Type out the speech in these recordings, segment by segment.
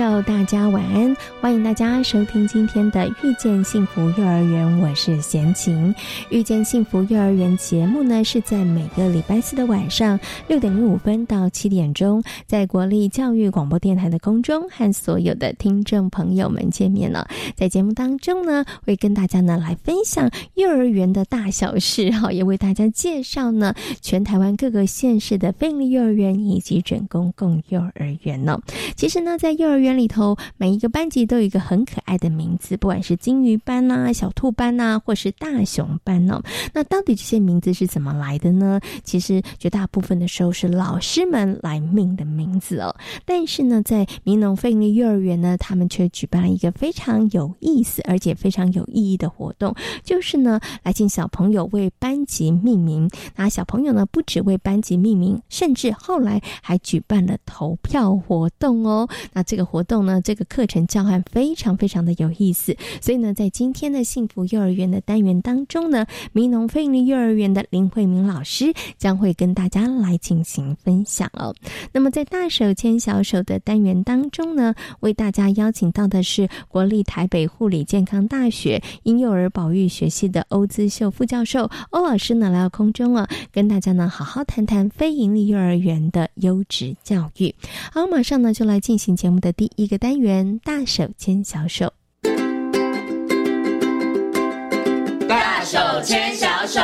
友，大家晚安！欢迎大家收听今天的《遇见幸福幼儿园》，我是贤琴。《遇见幸福幼儿园》节目呢，是在每个礼拜四的晚上六点零五分到七点钟，在国立教育广播电台的空中和所有的听众朋友们见面了。在节目当中呢，会跟大家呢来分享幼儿园的大小事，哈，也为大家介绍呢全台湾各个县市的非营利幼儿园以及准公共幼儿园呢。其实呢，在幼儿园班里头，每一个班级都有一个很可爱的名字，不管是金鱼班呐、小兔班呐，或是大熊班哦。那到底这些名字是怎么来的呢？其实绝大部分的时候是老师们来命的名字哦。但是呢，在民农费力幼儿园呢，他们却举办了一个非常有意思而且非常有意义的活动，就是呢，来请小朋友为班级命名。那小朋友呢，不只为班级命名，甚至后来还举办了投票活动哦。那这个。活活动呢，这个课程教案非常非常的有意思，所以呢，在今天的幸福幼儿园的单元当中呢，民农费力幼儿园的林慧明老师将会跟大家来进行分享哦。那么在大手牵小手的单元当中呢，为大家邀请到的是国立台北护理健康大学婴幼儿保育学系的欧资秀副教授欧老师呢来到空中了，跟大家呢好好谈谈非营利幼儿园的优质教育。好，马上呢就来进行节目的。第一个单元，大手牵小手，大手牵小手。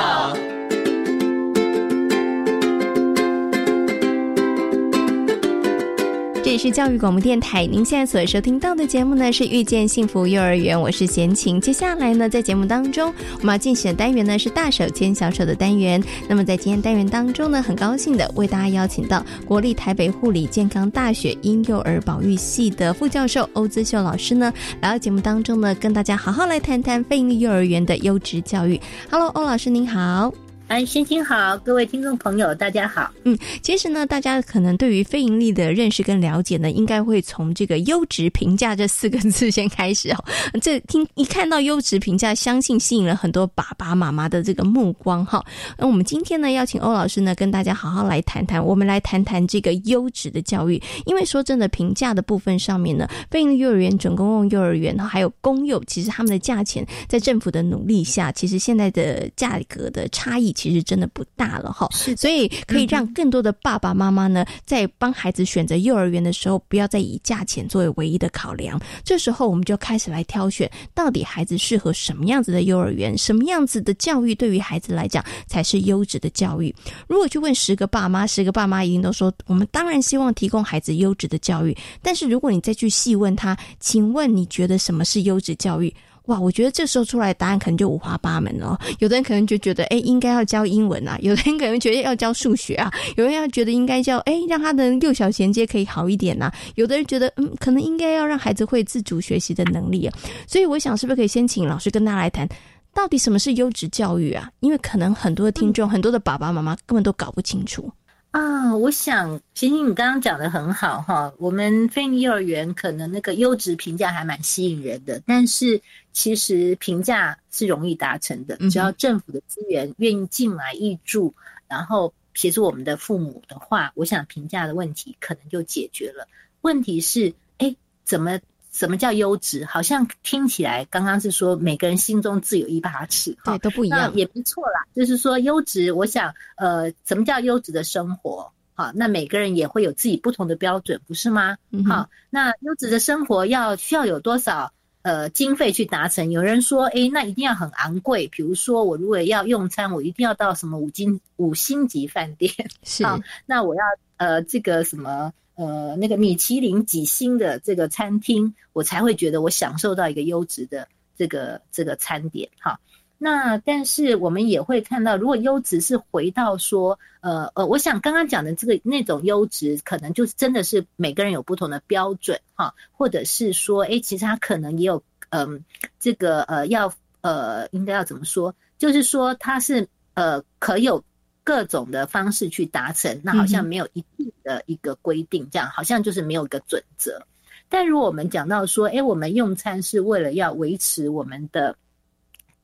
是教育广播电台，您现在所收听到的节目呢是遇见幸福幼儿园，我是贤琴。接下来呢，在节目当中我们要进行的单元呢是大手牵小手的单元。那么在今天单元当中呢，很高兴的为大家邀请到国立台北护理健康大学婴幼儿保育系的副教授欧姿秀老师呢，来到节目当中呢，跟大家好好来谈谈非营利幼儿园的优质教育。Hello，欧老师您好。哎，先听好，各位听众朋友，大家好。嗯，其实呢，大家可能对于非盈利的认识跟了解呢，应该会从这个优质评价这四个字先开始哦。这听一看到优质评价，相信吸引了很多爸爸妈妈的这个目光哈。那我们今天呢，邀请欧老师呢，跟大家好好来谈谈，我们来谈谈这个优质的教育。因为说真的，评价的部分上面呢，非营利幼儿园、准公共幼儿园还有公幼，其实他们的价钱在政府的努力下，其实现在的价格的差异。其实真的不大了哈，是所以可以让更多的爸爸妈妈呢，在帮孩子选择幼儿园的时候，不要再以价钱作为唯一的考量。这时候，我们就开始来挑选，到底孩子适合什么样子的幼儿园，什么样子的教育对于孩子来讲才是优质的教育。如果去问十个爸妈，十个爸妈一定都说，我们当然希望提供孩子优质的教育。但是如果你再去细问他，请问你觉得什么是优质教育？哇，我觉得这时候出来答案可能就五花八门了。有的人可能就觉得，哎，应该要教英文啊；有的人可能觉得要教数学啊；有人要觉得应该教，哎，让他的六小衔接可以好一点呐；有的人觉得，嗯，可能应该要让孩子会自主学习的能力啊。所以，我想是不是可以先请老师跟大家来谈，到底什么是优质教育啊？因为可能很多的听众、很多的爸爸妈妈根本都搞不清楚。啊，我想，欣欣，你刚刚讲的很好哈。我们非营幼儿园可能那个优质评价还蛮吸引人的，但是其实评价是容易达成的，只要政府的资源愿意进来挹注，然后协助我们的父母的话，我想评价的问题可能就解决了。问题是，哎，怎么？什么叫优质？好像听起来刚刚是说每个人心中自有一把尺，对，都不一样，也不错啦。就是说优质，我想，呃，什么叫优质的生活？好，那每个人也会有自己不同的标准，不是吗？好，那优质的生活要需要有多少呃经费去达成？有人说，哎，那一定要很昂贵，比如说我如果要用餐，我一定要到什么五金五星级饭店，是，那我要呃这个什么？呃，那个米其林几星的这个餐厅，我才会觉得我享受到一个优质的这个这个餐点哈。那但是我们也会看到，如果优质是回到说，呃呃，我想刚刚讲的这个那种优质，可能就真的是每个人有不同的标准哈，或者是说，哎，其实他可能也有，嗯，这个呃要呃应该要怎么说？就是说他是呃可有各种的方式去达成，那好像没有一定的一个规定，这样好像就是没有一个准则。但如果我们讲到说，哎，我们用餐是为了要维持我们的。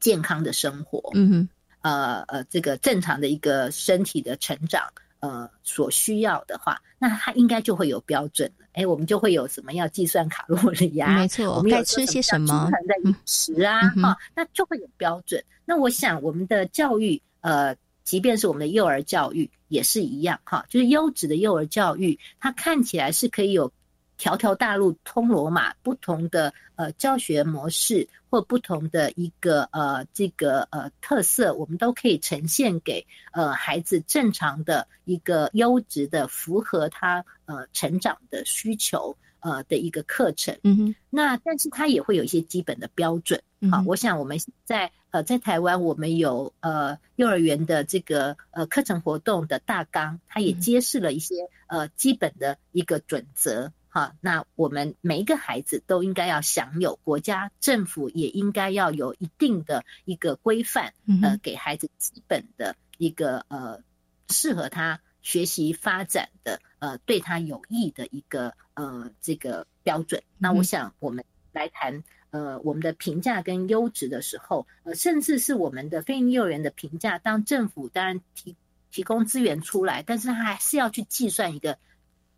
健康的生活，嗯哼，呃呃，这个正常的一个身体的成长，呃，所需要的话，那它应该就会有标准了。哎，我们就会有什么要计算卡路里啊？没错，我们该吃些什么？均衡的饮食啊，哈，那就会有标准。那我想，我们的教育，呃，即便是我们的幼儿教育也是一样，哈，就是优质的幼儿教育，它看起来是可以有。条条大路通罗马，不同的呃教学模式或不同的一个呃这个呃特色，我们都可以呈现给呃孩子正常的一个优质的符合他呃成长的需求呃的一个课程。嗯哼，那但是它也会有一些基本的标准。好，我想我们在呃在台湾，我们有呃幼儿园的这个呃课程活动的大纲，它也揭示了一些呃基本的一个准则。哈，那我们每一个孩子都应该要享有，国家政府也应该要有一定的一个规范，呃，给孩子基本的一个呃适合他学习发展的呃对他有益的一个呃这个标准。那我想我们来谈呃我们的评价跟优质的时候，呃，甚至是我们的非营幼儿园的评价，当政府当然提提供资源出来，但是他还是要去计算一个。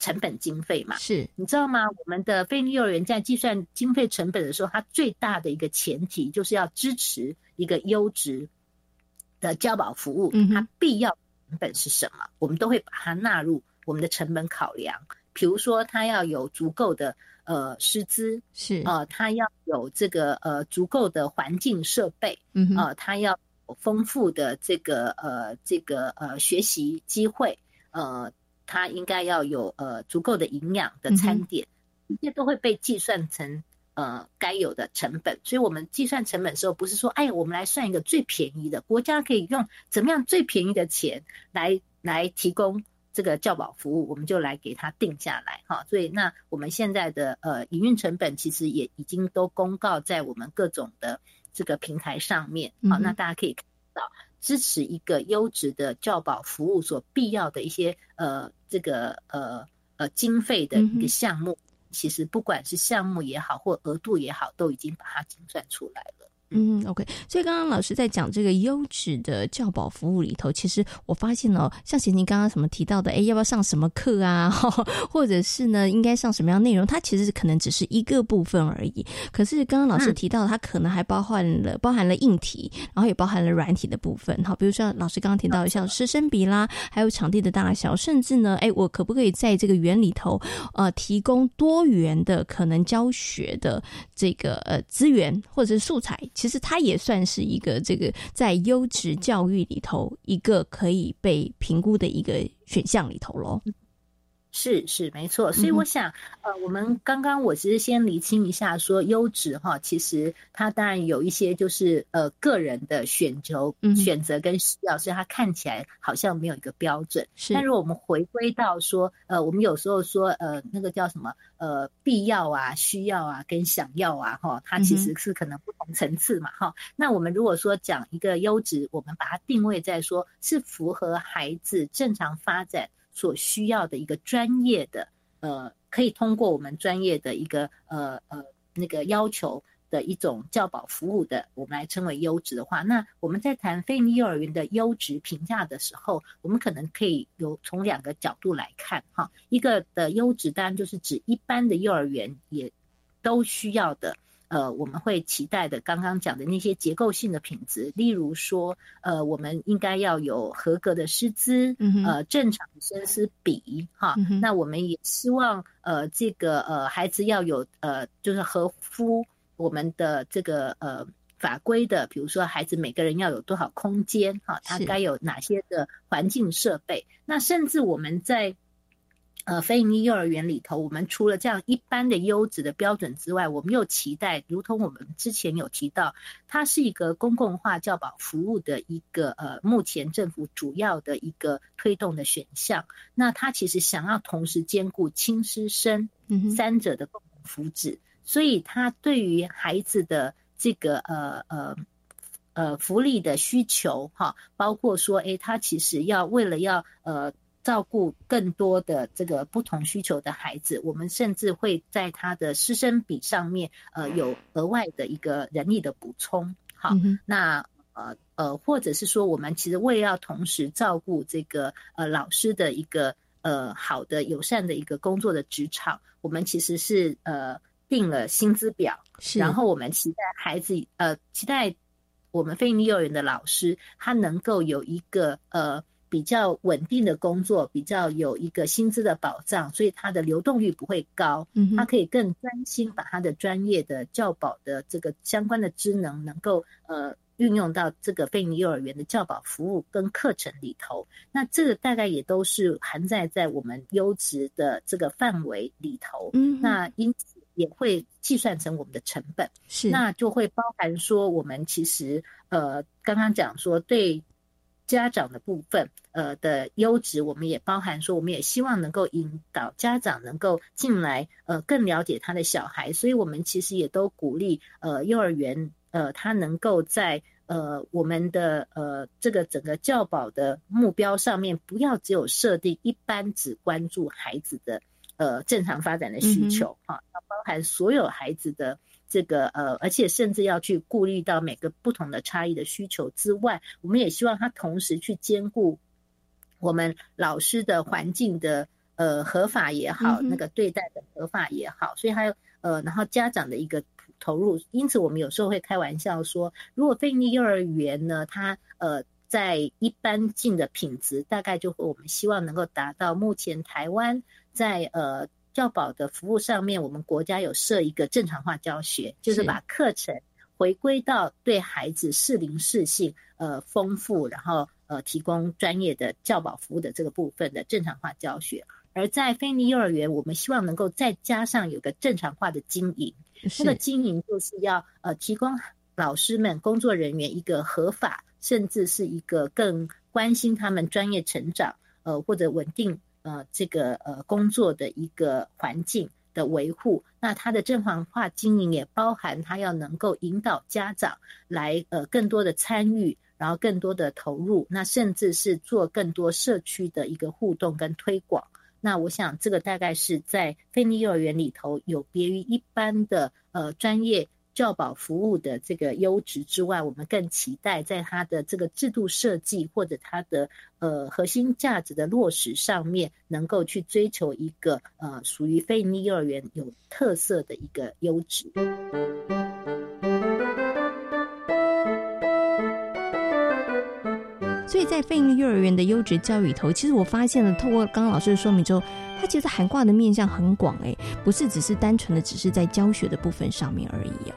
成本经费嘛，是你知道吗？我们的非幼儿园在计算经费成本的时候，它最大的一个前提就是要支持一个优质的教保服务。它必要成本是什么？我们都会把它纳入我们的成本考量。比如说，它要有足够的呃师资，是啊，他要有这个呃足够的环境设备，嗯啊，他要有丰富的这个呃这个呃学习机会，呃。他应该要有呃足够的营养的餐点，这些都会被计算成呃该有的成本。所以，我们计算成本的时候，不是说哎，我们来算一个最便宜的，国家可以用怎么样最便宜的钱来来提供这个教保服务，我们就来给它定下来哈。所以，那我们现在的呃营运成本其实也已经都公告在我们各种的这个平台上面，好，那大家可以看到。支持一个优质的教保服务所必要的一些呃这个呃呃经费的一个项目，其实不管是项目也好或额度也好，都已经把它精算出来了。嗯，OK。所以刚刚老师在讲这个优质的教保服务里头，其实我发现哦，像贤宁刚刚什么提到的，哎，要不要上什么课啊？或者是呢，应该上什么样内容？它其实可能只是一个部分而已。可是刚刚老师提到，它可能还包含了包含了硬体，然后也包含了软体的部分。好，比如说老师刚刚提到像师生比啦，还有场地的大小，甚至呢，哎，我可不可以在这个园里头呃提供多元的可能教学的这个呃资源或者是素材？其实它也算是一个这个在优质教育里头一个可以被评估的一个选项里头喽。是是没错，所以我想，呃，我们刚刚我其实先厘清一下，说优质哈，其实它当然有一些就是呃个人的选择、选择跟需要，所以它看起来好像没有一个标准。是，但如果我们回归到说，呃，我们有时候说，呃，那个叫什么，呃，必要啊、需要啊跟想要啊，哈，它其实是可能不同层次嘛，哈。那我们如果说讲一个优质，我们把它定位在说是符合孩子正常发展。所需要的一个专业的，呃，可以通过我们专业的一个呃呃那个要求的一种教保服务的，我们来称为优质的话，那我们在谈非幼儿园的优质评价的时候，我们可能可以有从两个角度来看哈，一个的优质当然就是指一般的幼儿园也都需要的。呃，我们会期待的，刚刚讲的那些结构性的品质，例如说，呃，我们应该要有合格的师资，呃，正常的师资比，哈，那我们也希望，呃，这个呃孩子要有，呃，就是合乎我们的这个呃法规的，比如说孩子每个人要有多少空间，哈，他该有哪些的环境设备，那甚至我们在呃，非营利幼儿园里头，我们除了这样一般的优质的标准之外，我们又期待，如同我们之前有提到，它是一个公共化教保服务的一个呃，目前政府主要的一个推动的选项。那它其实想要同时兼顾亲师生三者的共同福祉，所以它对于孩子的这个呃呃呃福利的需求哈，包括说，诶，他其实要为了要呃。照顾更多的这个不同需求的孩子，我们甚至会在他的师生比上面，呃，有额外的一个人力的补充。好，那呃呃，或者是说，我们其实为了要同时照顾这个呃老师的一个呃好的友善的一个工作的职场，我们其实是呃定了薪资表，然后我们期待孩子呃期待我们非营利幼儿园的老师，他能够有一个呃。比较稳定的工作，比较有一个薪资的保障，所以他的流动率不会高。嗯，他可以更专心把他的专业的教保的这个相关的职能，能够呃运用到这个非营幼儿园的教保服务跟课程里头。那这个大概也都是含在在我们优质的这个范围里头。嗯，那因此也会计算成我们的成本。是，那就会包含说，我们其实呃刚刚讲说对。家长的部分，呃的优质，我们也包含说，我们也希望能够引导家长能够进来，呃，更了解他的小孩，所以我们其实也都鼓励，呃，幼儿园，呃，他能够在呃我们的呃这个整个教保的目标上面，不要只有设定一般只关注孩子的呃正常发展的需求，哈，要包含所有孩子的。这个呃，而且甚至要去顾虑到每个不同的差异的需求之外，我们也希望他同时去兼顾我们老师的环境的呃合法也好，那个对待的合法也好，所以还有呃，然后家长的一个投入。因此，我们有时候会开玩笑说，如果非利幼儿园呢，它呃在一般性的品质，大概就会我们希望能够达到目前台湾在呃。教保的服务上面，我们国家有设一个正常化教学，就是把课程回归到对孩子适龄适性呃丰富，然后呃提供专业的教保服务的这个部分的正常化教学。而在非尼幼儿园，我们希望能够再加上有个正常化的经营，那个经营就是要呃提供老师们工作人员一个合法，甚至是一个更关心他们专业成长呃或者稳定。呃，这个呃工作的一个环境的维护，那它的正常化经营也包含它要能够引导家长来呃更多的参与，然后更多的投入，那甚至是做更多社区的一个互动跟推广。那我想这个大概是在菲尼幼儿园里头有别于一般的呃专业。教保服务的这个优质之外，我们更期待在它的这个制度设计或者它的呃核心价值的落实上面，能够去追求一个呃属于非营利幼儿园有特色的一个优质。所以在非营利幼儿园的优质教育里头，其实我发现了，透过刚刚老师的说明之后，它其实涵盖的面向很广，哎，不是只是单纯的只是在教学的部分上面而已啊。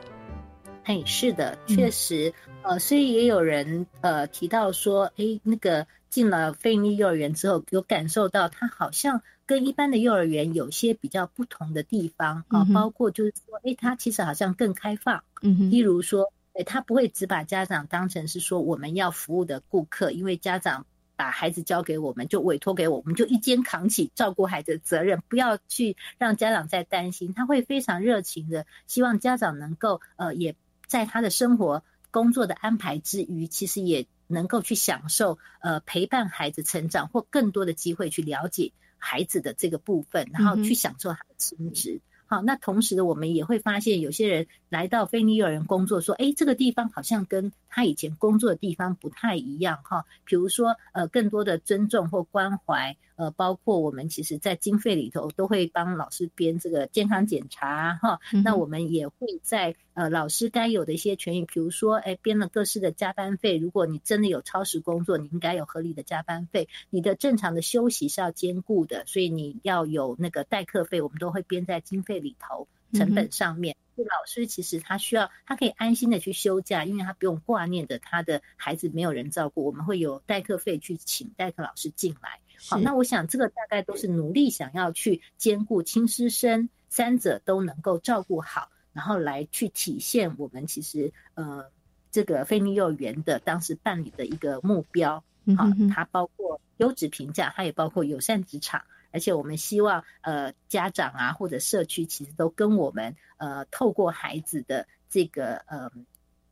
哎，是的，确实，呃，所以也有人呃提到说，哎，那个进了非营利幼儿园之后，有感受到他好像跟一般的幼儿园有些比较不同的地方啊，包括就是说，哎，他其实好像更开放，嗯，例如说，哎，他不会只把家长当成是说我们要服务的顾客，因为家长把孩子交给我们，就委托给我们，就一肩扛起照顾孩子的责任，不要去让家长再担心，他会非常热情的希望家长能够呃也。在他的生活工作的安排之余，其实也能够去享受呃陪伴孩子成长，或更多的机会去了解孩子的这个部分，然后去享受他的亲职。好，那同时我们也会发现，有些人来到非尼幼儿园工作，说，哎，这个地方好像跟他以前工作的地方不太一样，哈。比如说，呃，更多的尊重或关怀。呃，包括我们其实，在经费里头都会帮老师编这个健康检查哈。那我们也会在呃老师该有的一些权益，比如说，哎，编了各式的加班费。如果你真的有超时工作，你应该有合理的加班费。你的正常的休息是要兼顾的，所以你要有那个代课费，我们都会编在经费里头成本上面。老师其实他需要，他可以安心的去休假，因为他不用挂念的他的孩子没有人照顾。我们会有代课费去请代课老师进来。好，那我想这个大概都是努力想要去兼顾亲师生三者都能够照顾好，然后来去体现我们其实呃这个非利幼儿园的当时办理的一个目标。好，它包括优质评价，它也包括友善职场，而且我们希望呃家长啊或者社区其实都跟我们呃透过孩子的这个呃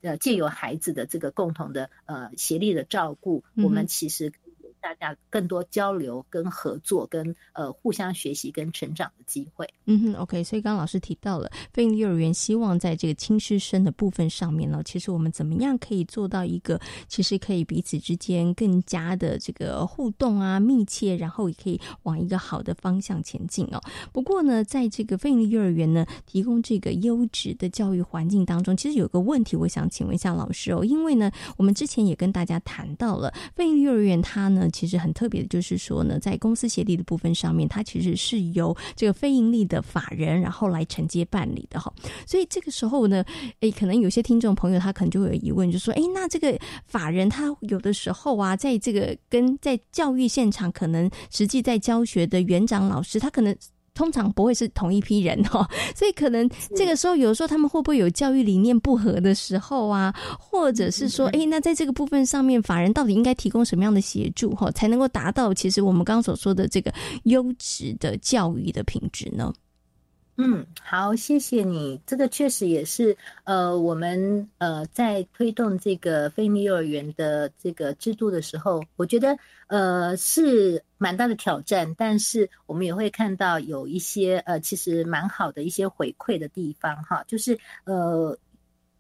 呃借由孩子的这个共同的呃协力的照顾，我们其实。大家更多交流、跟合作、跟呃互相学习、跟成长的机会。嗯哼，OK。所以刚刚老师提到了飞鹰幼儿园，希望在这个亲师生的部分上面呢，其实我们怎么样可以做到一个，其实可以彼此之间更加的这个互动啊、密切，然后也可以往一个好的方向前进哦。不过呢，在这个飞鹰幼儿园呢，提供这个优质的教育环境当中，其实有个问题，我想请问一下老师哦，因为呢，我们之前也跟大家谈到了飞鹰幼儿园，它呢。其实很特别的，就是说呢，在公司协力的部分上面，它其实是由这个非盈利的法人，然后来承接办理的哈。所以这个时候呢，诶，可能有些听众朋友他可能就会有疑问，就说，诶，那这个法人他有的时候啊，在这个跟在教育现场，可能实际在教学的园长老师，他可能。通常不会是同一批人哈，所以可能这个时候有时候他们会不会有教育理念不合的时候啊，或者是说，哎，那在这个部分上面，法人到底应该提供什么样的协助哈，才能够达到其实我们刚刚所说的这个优质的教育的品质呢？嗯，好，谢谢你。这个确实也是，呃，我们呃在推动这个非利幼儿园的这个制度的时候，我觉得呃是蛮大的挑战，但是我们也会看到有一些呃其实蛮好的一些回馈的地方哈，就是呃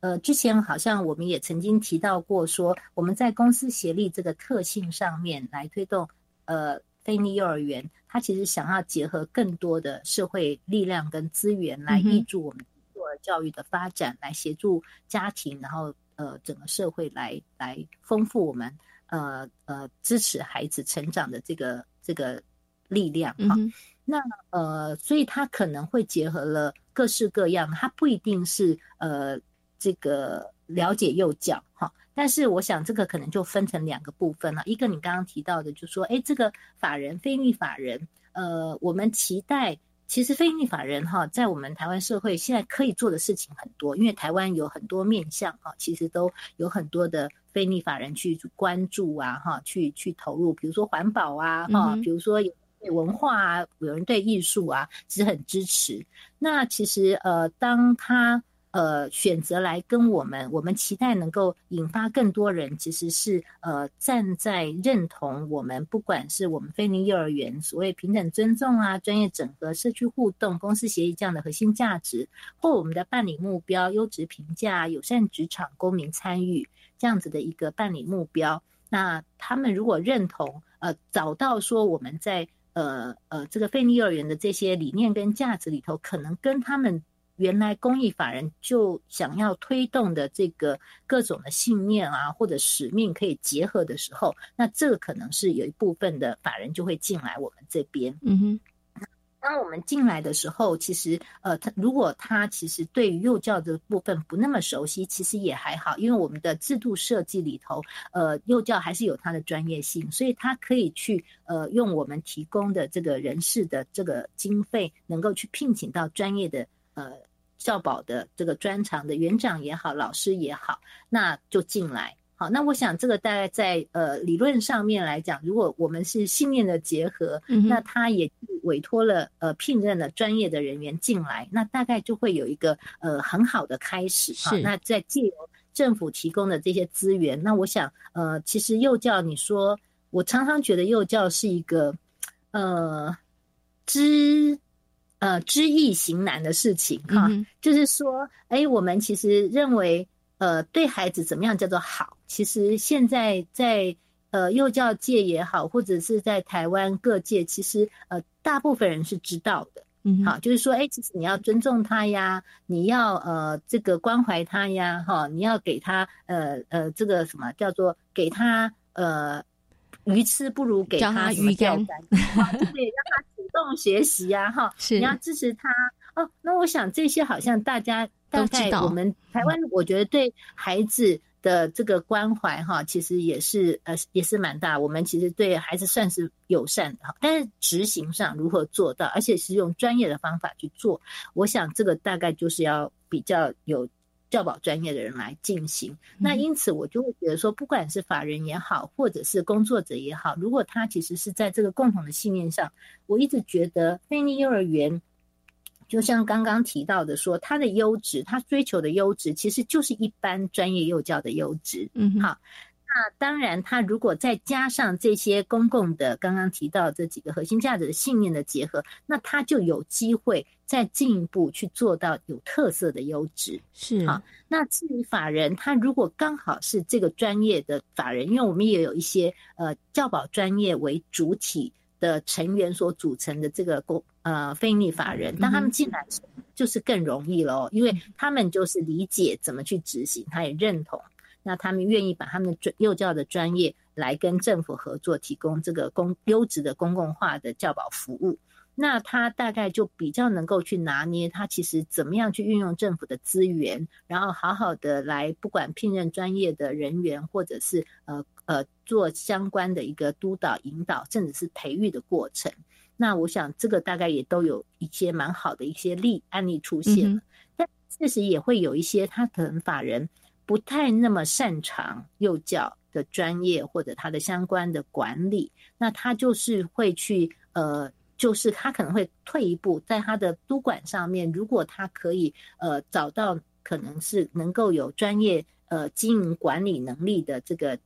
呃之前好像我们也曾经提到过，说我们在公司协力这个特性上面来推动呃非利幼儿园。它其实想要结合更多的社会力量跟资源来挹助我们幼儿教育的发展，来协助家庭，然后呃整个社会来来丰富我们呃呃支持孩子成长的这个这个力量哈。那呃，所以他可能会结合了各式各样，他不一定是呃这个了解幼教哈。但是我想，这个可能就分成两个部分了。一个你刚刚提到的，就说，哎，这个法人非利法人，呃，我们期待，其实非利法人哈，在我们台湾社会现在可以做的事情很多，因为台湾有很多面向啊，其实都有很多的非利法人去关注啊，哈，去去投入，比如说环保啊，哈，比如说有文化啊，有人对艺术啊，其实很支持。那其实呃，当他呃，选择来跟我们，我们期待能够引发更多人，其实是呃站在认同我们，不管是我们菲林幼儿园所谓平等尊重啊、专业整合、社区互动、公司协议这样的核心价值，或我们的办理目标、优质评价、友善职场、公民参与这样子的一个办理目标，那他们如果认同，呃，找到说我们在呃呃这个菲尼幼儿园的这些理念跟价值里头，可能跟他们。原来公益法人就想要推动的这个各种的信念啊，或者使命可以结合的时候，那这个可能是有一部分的法人就会进来我们这边。嗯哼，当我们进来的时候，其实呃，他如果他其实对于幼教的部分不那么熟悉，其实也还好，因为我们的制度设计里头，呃，幼教还是有它的专业性，所以他可以去呃用我们提供的这个人事的这个经费，能够去聘请到专业的。呃，教保的这个专长的园长也好，老师也好，那就进来。好，那我想这个大概在呃理论上面来讲，如果我们是信念的结合，那他也委托了呃聘任了专业的人员进来，那大概就会有一个呃很好的开始。是，那在借由政府提供的这些资源，那我想呃，其实幼教，你说我常常觉得幼教是一个呃知。呃，知易行难的事情哈，就是说，哎，我们其实认为，呃，对孩子怎么样叫做好？其实现在在呃幼教界也好，或者是在台湾各界，其实呃大部分人是知道的，嗯，好，就是说，哎，其实你要尊重他呀，你要呃这个关怀他呀，哈，你要给他呃呃这个什么叫做给他呃鱼吃不如给他鱼竿，对，让他主。动学习呀，哈，是你要支持他哦。那我想这些好像大家大概我们台湾，我觉得对孩子的这个关怀哈，其实也是呃也是蛮大。我们其实对孩子算是友善的，但是执行上如何做到，而且是用专业的方法去做，我想这个大概就是要比较有教保专业的人来进行。那因此我就会觉得说，不管是法人也好，或者是工作者也好，如果他其实是在这个共同的信念上，我一直觉得菲尼幼儿园。就像刚刚提到的，说他的优质，他追求的优质，其实就是一般专业幼教的优质。嗯，好，那当然，他如果再加上这些公共的刚刚提到这几个核心价值的信念的结合，那他就有机会再进一步去做到有特色的优质。是好，那至于法人，他如果刚好是这个专业的法人，因为我们也有一些呃教保专业为主体。的成员所组成的这个公呃非利法人，当他们进来就是更容易喽，因为他们就是理解怎么去执行，他也认同，那他们愿意把他们的专幼教的专业来跟政府合作，提供这个公优质的公共化的教保服务。那他大概就比较能够去拿捏，他其实怎么样去运用政府的资源，然后好好的来不管聘任专业的人员，或者是呃呃做相关的一个督导引导，甚至是培育的过程。那我想这个大概也都有一些蛮好的一些例案例出现了，但确实也会有一些他可能法人不太那么擅长幼教的专业或者他的相关的管理，那他就是会去呃。就是他可能会退一步，在他的督管上面，如果他可以呃找到可能是能够有专业呃经营管理能力的这个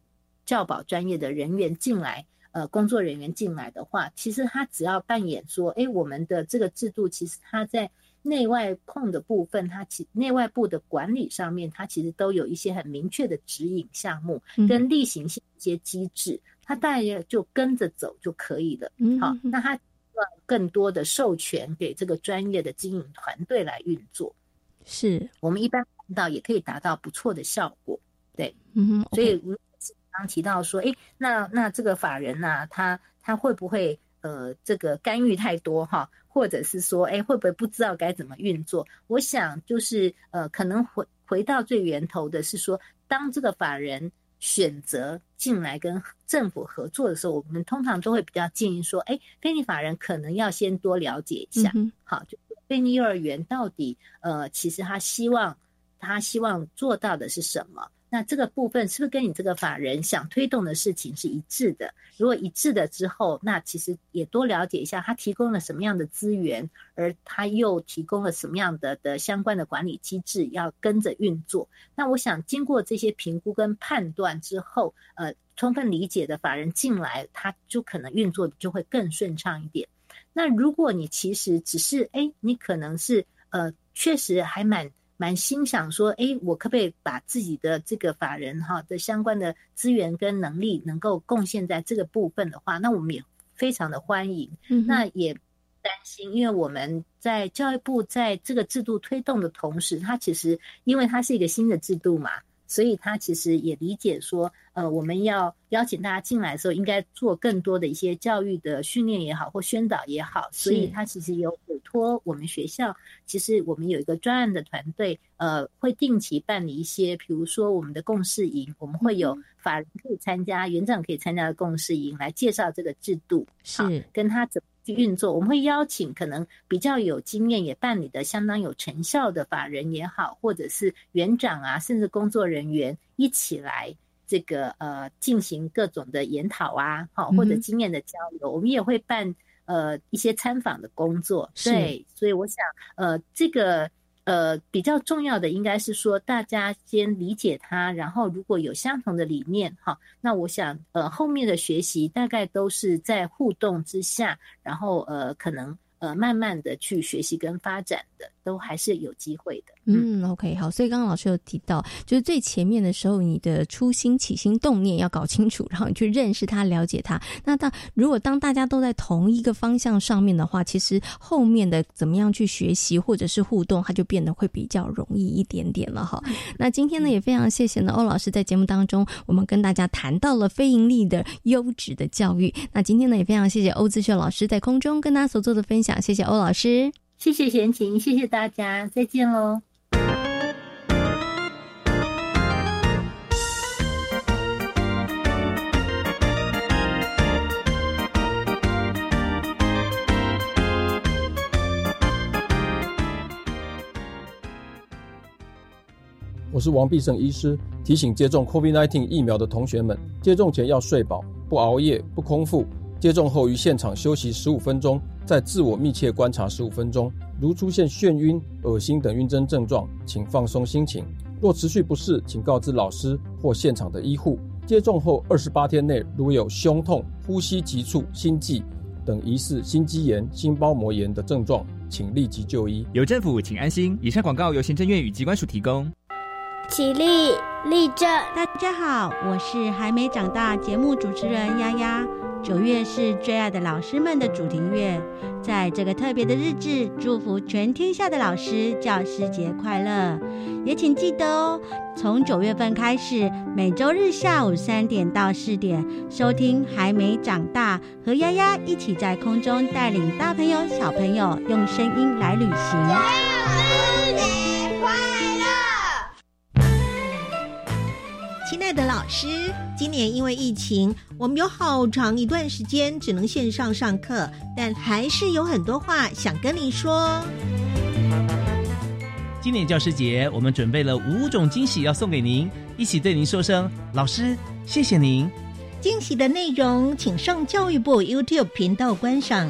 教保专业的人员进来，呃工作人员进来的话，其实他只要扮演说，哎，我们的这个制度其实他在内外控的部分，它其内外部的管理上面，它其实都有一些很明确的指引项目跟例行性一些机制，它大约就跟着走就可以了。好，那它。更多的授权给这个专业的经营团队来运作，是我们一般看到也可以达到不错的效果。对，嗯，所以刚提到说，哎，那那这个法人呢，他他会不会呃这个干预太多哈？或者是说，哎，会不会不知道该怎么运作？我想就是呃，可能回回到最源头的是说，当这个法人。选择进来跟政府合作的时候，我们通常都会比较建议说：，哎，非利法人可能要先多了解一下，好，就非利幼儿园到底，呃，其实他希望他希望做到的是什么。那这个部分是不是跟你这个法人想推动的事情是一致的？如果一致的之后，那其实也多了解一下他提供了什么样的资源，而他又提供了什么样的的相关的管理机制要跟着运作。那我想经过这些评估跟判断之后，呃，充分理解的法人进来，他就可能运作就会更顺畅一点。那如果你其实只是哎，你可能是呃，确实还蛮。蛮心想说，哎，我可不可以把自己的这个法人哈的相关的资源跟能力能够贡献在这个部分的话，那我们也非常的欢迎。嗯那也担心，因为我们在教育部在这个制度推动的同时，它其实因为它是一个新的制度嘛。所以他其实也理解说，呃，我们要邀请大家进来的时候，应该做更多的一些教育的训练也好，或宣导也好。所以他其实有委托我们学校，其实我们有一个专案的团队，呃，会定期办理一些，比如说我们的共事营，我们会有法人可以参加，园长可以参加的共事营，来介绍这个制度，是跟他怎。运作，我们会邀请可能比较有经验、也办理的相当有成效的法人也好，或者是园长啊，甚至工作人员一起来这个呃进行各种的研讨啊，好或者经验的交流。我们也会办呃一些参访的工作，对，所以我想呃这个。呃，比较重要的应该是说，大家先理解它，然后如果有相同的理念，哈，那我想，呃，后面的学习大概都是在互动之下，然后呃，可能。呃，慢慢的去学习跟发展的，都还是有机会的。嗯，OK，好。所以刚刚老师有提到，就是最前面的时候，你的初心、起心动念要搞清楚，然后你去认识他、了解他。那当如果当大家都在同一个方向上面的话，其实后面的怎么样去学习或者是互动，它就变得会比较容易一点点了哈。那今天呢，也非常谢谢呢欧老师在节目当中，我们跟大家谈到了非盈利的优质的教育。那今天呢，也非常谢谢欧自秀老师在空中跟大家所做的分享。谢谢欧老师，谢谢贤琴，谢谢大家，再见喽！我是王必胜医师，提醒接种 COVID-19 疫苗的同学们，接种前要睡饱，不熬夜，不空腹；接种后于现场休息十五分钟。再自我密切观察十五分钟。如出现眩晕、恶心等晕针症状，请放松心情。若持续不适，请告知老师或现场的医护。接种后二十八天内，如有胸痛、呼吸急促、心悸等疑似心肌炎、心包膜炎的症状，请立即就医。有政府，请安心。以上广告由行政院与机关署提供。起立，立正。大家好，我是还没长大节目主持人丫丫。九月是最爱的老师们的主题月，在这个特别的日子，祝福全天下的老师教师节快乐！也请记得哦，从九月份开始，每周日下午三点到四点，收听《还没长大》，和丫丫一起在空中带领大朋友、小朋友用声音来旅行。爱的老师，今年因为疫情，我们有好长一段时间只能线上上课，但还是有很多话想跟你说。今年教师节，我们准备了五种惊喜要送给您，一起对您说声老师，谢谢您。惊喜的内容，请上教育部 YouTube 频道观赏。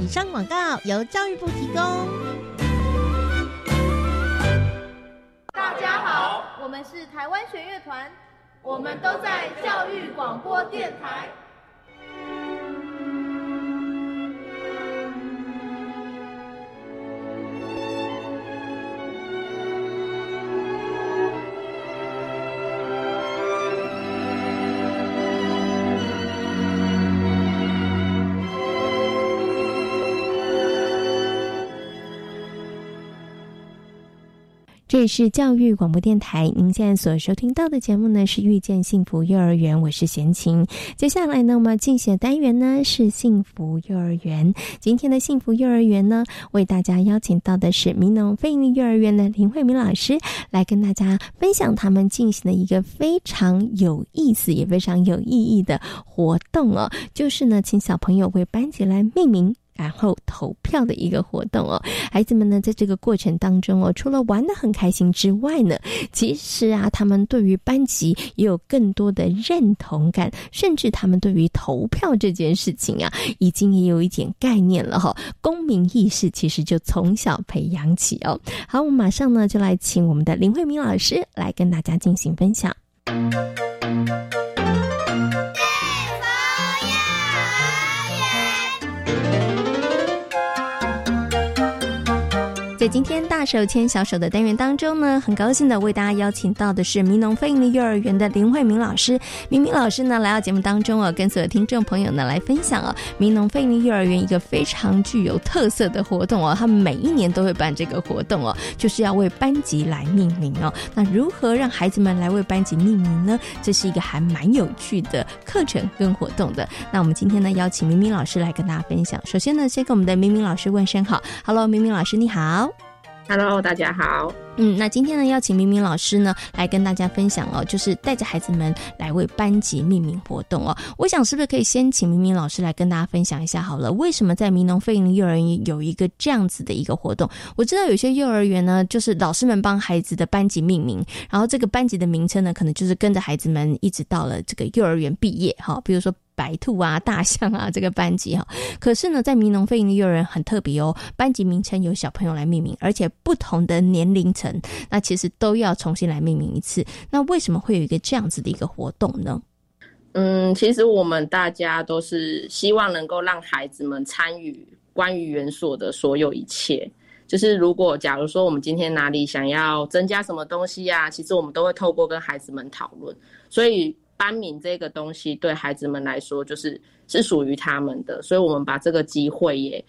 以上广告由教育部提供。们是台湾弦乐团，我们都在教育广播电台。这里是教育广播电台，您现在所收听到的节目呢是《遇见幸福幼儿园》，我是贤琴。接下来呢，我们进行的单元呢是幸福幼儿园。今天的幸福幼儿园呢，为大家邀请到的是民农非营利幼儿园的林慧明老师，来跟大家分享他们进行的一个非常有意思也非常有意义的活动哦，就是呢，请小朋友为班级来命名。然后投票的一个活动哦，孩子们呢，在这个过程当中哦，除了玩的很开心之外呢，其实啊，他们对于班级也有更多的认同感，甚至他们对于投票这件事情啊，已经也有一点概念了哈。公民意识其实就从小培养起哦。好，我们马上呢就来请我们的林慧明老师来跟大家进行分享。今天大手牵小手的单元当中呢，很高兴的为大家邀请到的是民农非营利幼儿园的林慧明老师。明明老师呢来到节目当中哦，跟所有听众朋友呢来分享哦，民农非营幼儿园一个非常具有特色的活动哦，他们每一年都会办这个活动哦，就是要为班级来命名哦。那如何让孩子们来为班级命名呢？这是一个还蛮有趣的课程跟活动的。那我们今天呢邀请明明老师来跟大家分享。首先呢，先跟我们的明明老师问声好，Hello，明明老师你好。Hello，大家好。嗯，那今天呢，邀请明明老师呢来跟大家分享哦，就是带着孩子们来为班级命名活动哦。我想是不是可以先请明明老师来跟大家分享一下好了？为什么在民农飞营幼儿园有一个这样子的一个活动？我知道有些幼儿园呢，就是老师们帮孩子的班级命名，然后这个班级的名称呢，可能就是跟着孩子们一直到了这个幼儿园毕业哈。比如说。白兔啊，大象啊，这个班级哈，可是呢，在民农飞营的幼儿园很特别哦，班级名称由小朋友来命名，而且不同的年龄层，那其实都要重新来命名一次。那为什么会有一个这样子的一个活动呢？嗯，其实我们大家都是希望能够让孩子们参与关于园所的所有一切。就是如果假如说我们今天哪里想要增加什么东西啊，其实我们都会透过跟孩子们讨论，所以。班名这个东西对孩子们来说就是是属于他们的，所以我们把这个机会也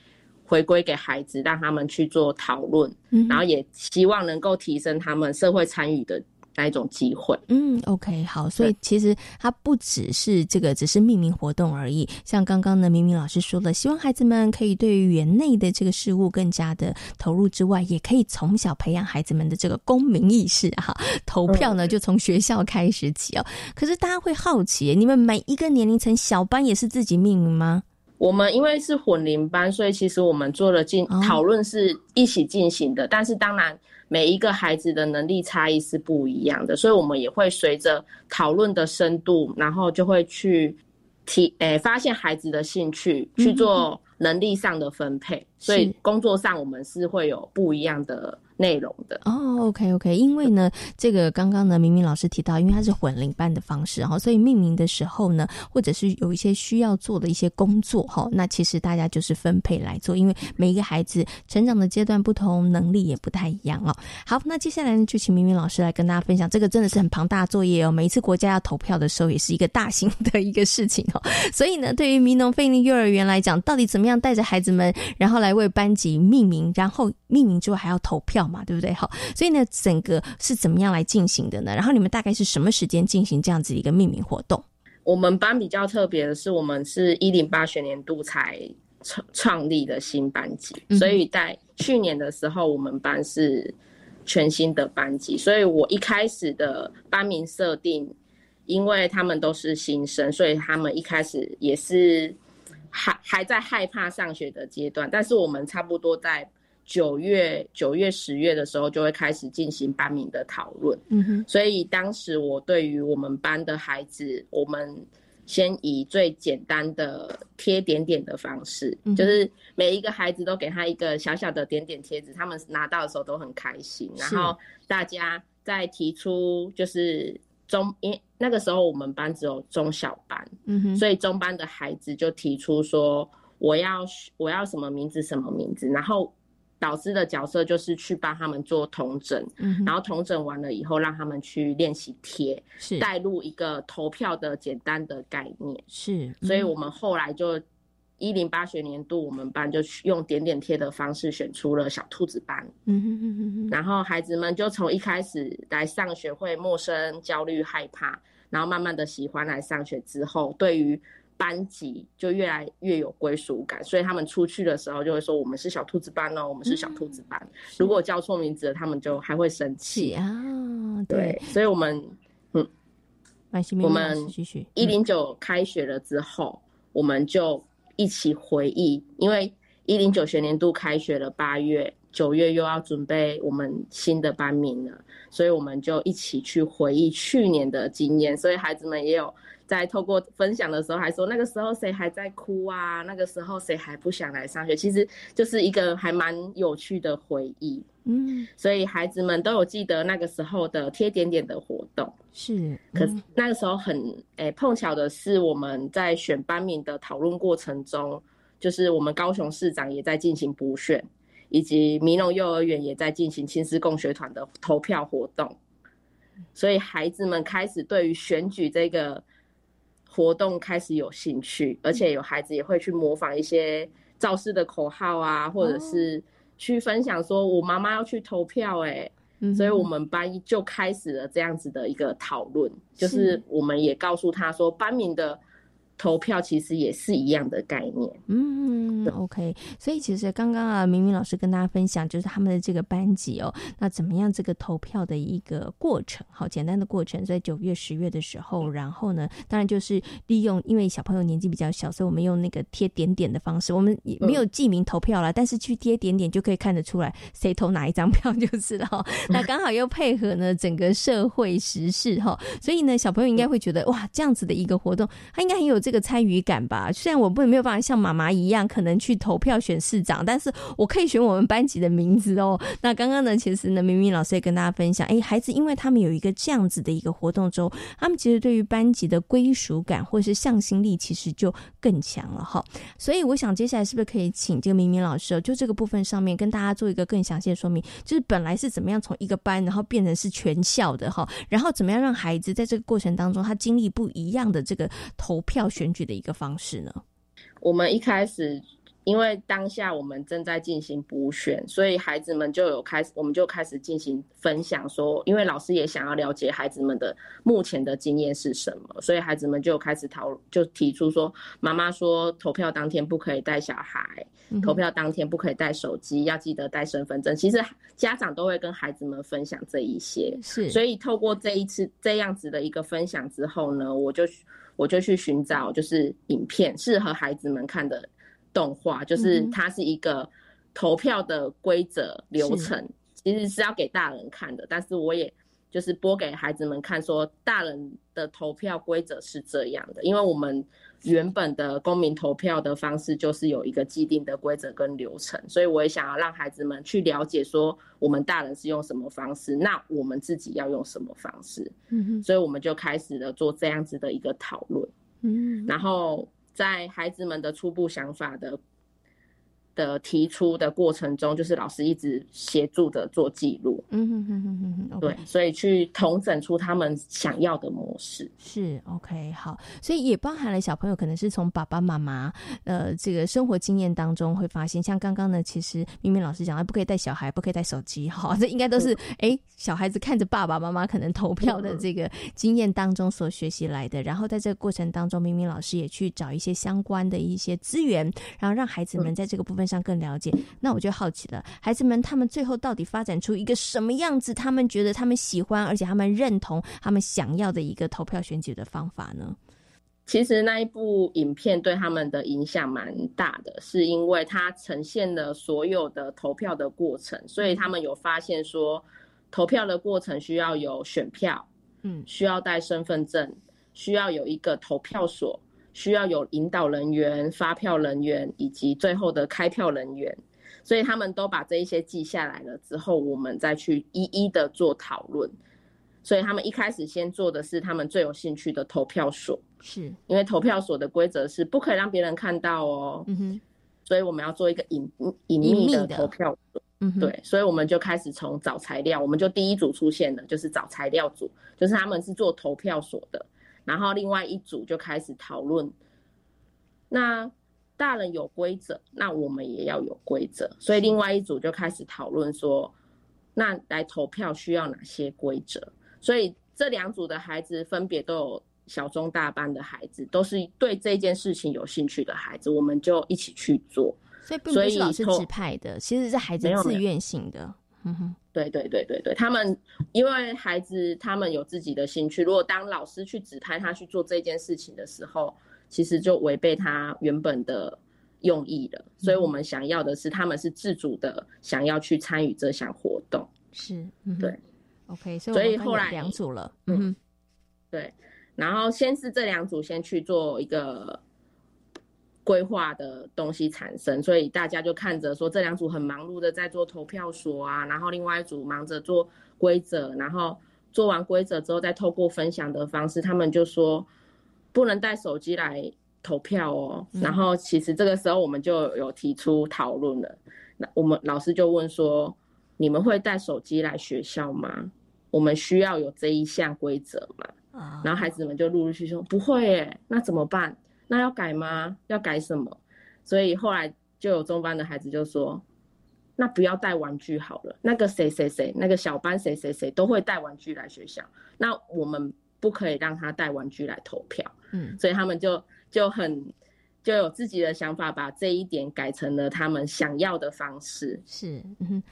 回归给孩子，让他们去做讨论，然后也希望能够提升他们社会参与的。那一种机会，嗯，OK，好，所以其实它不只是这个，只是命名活动而已。像刚刚呢，明明老师说了，希望孩子们可以对于园内的这个事物更加的投入之外，也可以从小培养孩子们的这个公民意识哈。投票呢，就从学校开始起哦。可是大家会好奇，你们每一个年龄层小班也是自己命名吗？我们因为是混龄班，所以其实我们做了进讨论是一起进行的，但是当然。每一个孩子的能力差异是不一样的，所以我们也会随着讨论的深度，然后就会去提诶发现孩子的兴趣，去做能力上的分配。所以工作上我们是会有不一样的。内容的哦，OK OK，因为呢，这个刚刚呢，明明老师提到，因为它是混龄班的方式哈，所以命名的时候呢，或者是有一些需要做的一些工作哈，那其实大家就是分配来做，因为每一个孩子成长的阶段不同，能力也不太一样哦。好，那接下来呢，就请明明老师来跟大家分享，这个真的是很庞大的作业哦。每一次国家要投票的时候，也是一个大型的一个事情哦。所以呢，对于民农费力幼儿园来讲，到底怎么样带着孩子们，然后来为班级命名，然后命名之后还要投票。嘛，对不对？好，所以呢，整个是怎么样来进行的呢？然后你们大概是什么时间进行这样子一个命名活动？我们班比较特别的是，我们是一零八学年度才创创立的新班级，所以在去年的时候，我们班是全新的班级。所以我一开始的班名设定，因为他们都是新生，所以他们一开始也是还还在害怕上学的阶段。但是我们差不多在。九月、九月、十月的时候就会开始进行班名的讨论。嗯哼，所以当时我对于我们班的孩子，我们先以最简单的贴点点的方式，就是每一个孩子都给他一个小小的点点贴纸，他们拿到的时候都很开心。然后大家在提出，就是中，因为那个时候我们班只有中小班，嗯哼，所以中班的孩子就提出说，我要我要什么名字，什么名字，然后。导师的角色就是去帮他们做同整，然后同整完了以后，让他们去练习贴，是带入一个投票的简单的概念，是。所以我们后来就一零八学年度，我们班就用点点贴的方式选出了小兔子班，嗯哼哼哼然后孩子们就从一开始来上学会陌生、焦虑、害怕，然后慢慢的喜欢来上学之后，对于。班级就越来越有归属感，所以他们出去的时候就会说：“我们是小兔子班哦，我们是小兔子班。”如果叫错名字了，他们就还会生气啊。对，所以我们嗯，我们一零九开学了之后，我们就一起回忆，因为一零九学年度开学了，八月、九月又要准备我们新的班名了，所以我们就一起去回忆去年的经验，所以孩子们也有。在透过分享的时候，还说那个时候谁还在哭啊？那个时候谁还不想来上学？其实就是一个还蛮有趣的回忆。嗯，所以孩子们都有记得那个时候的贴点点的活动。是，可是那个时候很诶碰巧的是，我们在选班名的讨论过程中，就是我们高雄市长也在进行补选，以及迷农幼儿园也在进行亲师共学团的投票活动，所以孩子们开始对于选举这个。活动开始有兴趣，而且有孩子也会去模仿一些造势的口号啊，或者是去分享说：“我妈妈要去投票。”哎，所以我们班就开始了这样子的一个讨论，就是我们也告诉他说，班名的。投票其实也是一样的概念，嗯，OK。所以其实刚刚啊，明明老师跟大家分享，就是他们的这个班级哦，那怎么样这个投票的一个过程，好简单的过程，在九月、十月的时候，然后呢，当然就是利用，因为小朋友年纪比较小，所以我们用那个贴点点的方式，我们也没有记名投票了，但是去贴点点就可以看得出来谁投哪一张票就是了哈。那刚好又配合呢整个社会时事哈，所以呢，小朋友应该会觉得哇，这样子的一个活动，他应该很有。这这个参与感吧，虽然我不没有办法像妈妈一样，可能去投票选市长，但是我可以选我们班级的名字哦。那刚刚呢，其实呢，明明老师也跟大家分享，哎，孩子因为他们有一个这样子的一个活动之后，他们其实对于班级的归属感或者是向心力，其实就更强了哈。所以我想接下来是不是可以请这个明明老师，就这个部分上面跟大家做一个更详细的说明，就是本来是怎么样从一个班，然后变成是全校的哈，然后怎么样让孩子在这个过程当中，他经历不一样的这个投票。举的一个方式呢？我们一开始，因为当下我们正在进行补选，所以孩子们就有开始，我们就开始进行分享。说，因为老师也想要了解孩子们的目前的经验是什么，所以孩子们就开始讨，就提出说，妈妈说投票当天不可以带小孩，投票当天不可以带手机，要记得带身份证。其实家长都会跟孩子们分享这一些，是。所以透过这一次这样子的一个分享之后呢，我就。我就去寻找，就是影片适合孩子们看的动画，就是它是一个投票的规则流程。其其实是要给大人看的，但是我也就是播给孩子们看，说大人的投票规则是这样的，因为我们原本的公民投票的方式就是有一个既定的规则跟流程，所以我也想要让孩子们去了解说我们大人是用什么方式，那我们自己要用什么方式，嗯哼，所以我们就开始了做这样子的一个讨论，嗯，然后在孩子们的初步想法的。的提出的过程中，就是老师一直协助的做记录，嗯哼哼哼哼哼，对，所以去统整出他们想要的模式。是 OK 好，所以也包含了小朋友可能是从爸爸妈妈呃这个生活经验当中会发现，像刚刚呢，其实明明老师讲了不可以带小孩，不可以带手机，哈，这应该都是哎小孩子看着爸爸妈妈可能投票的这个经验当中所学习来的。然后在这个过程当中，明明老师也去找一些相关的一些资源，然后让孩子们在这个部分。上更了解，那我就好奇了，孩子们他们最后到底发展出一个什么样子？他们觉得他们喜欢，而且他们认同，他们想要的一个投票选举的方法呢？其实那一部影片对他们的影响蛮大的，是因为它呈现了所有的投票的过程，所以他们有发现说，投票的过程需要有选票，嗯，需要带身份证，需要有一个投票所。需要有引导人员、发票人员以及最后的开票人员，所以他们都把这一些记下来了之后，我们再去一一的做讨论。所以他们一开始先做的是他们最有兴趣的投票所，是因为投票所的规则是不可以让别人看到哦。嗯哼，所以我们要做一个隐隐秘的投票所。嗯，对，所以我们就开始从找材料，我们就第一组出现的就是找材料组，就是他们是做投票所的。然后另外一组就开始讨论，那大人有规则，那我们也要有规则，所以另外一组就开始讨论说，那来投票需要哪些规则？所以这两组的孩子分别都有小中大班的孩子，都是对这件事情有兴趣的孩子，我们就一起去做。所以并不是老师指派的，其实是孩子自愿性的。嗯哼。对对对对对，他们因为孩子他们有自己的兴趣，如果当老师去指派他去做这件事情的时候，其实就违背他原本的用意了。所以我们想要的是他们是自主的想要去参与这项活动。是，对，OK，所以后来两组了，嗯，对，然后先是这两组先去做一个。规划的东西产生，所以大家就看着说这两组很忙碌的在做投票所啊，然后另外一组忙着做规则，然后做完规则之后再透过分享的方式，他们就说不能带手机来投票哦。然后其实这个时候我们就有提出讨论了，那我们老师就问说，你们会带手机来学校吗？我们需要有这一项规则吗？然后孩子们就陆陆续续说不会耶，那怎么办？那要改吗？要改什么？所以后来就有中班的孩子就说：“那不要带玩具好了。那个谁谁谁，那个小班谁谁谁都会带玩具来学校，那我们不可以让他带玩具来投票。”嗯，所以他们就就很就有自己的想法，把这一点改成了他们想要的方式。是，嗯。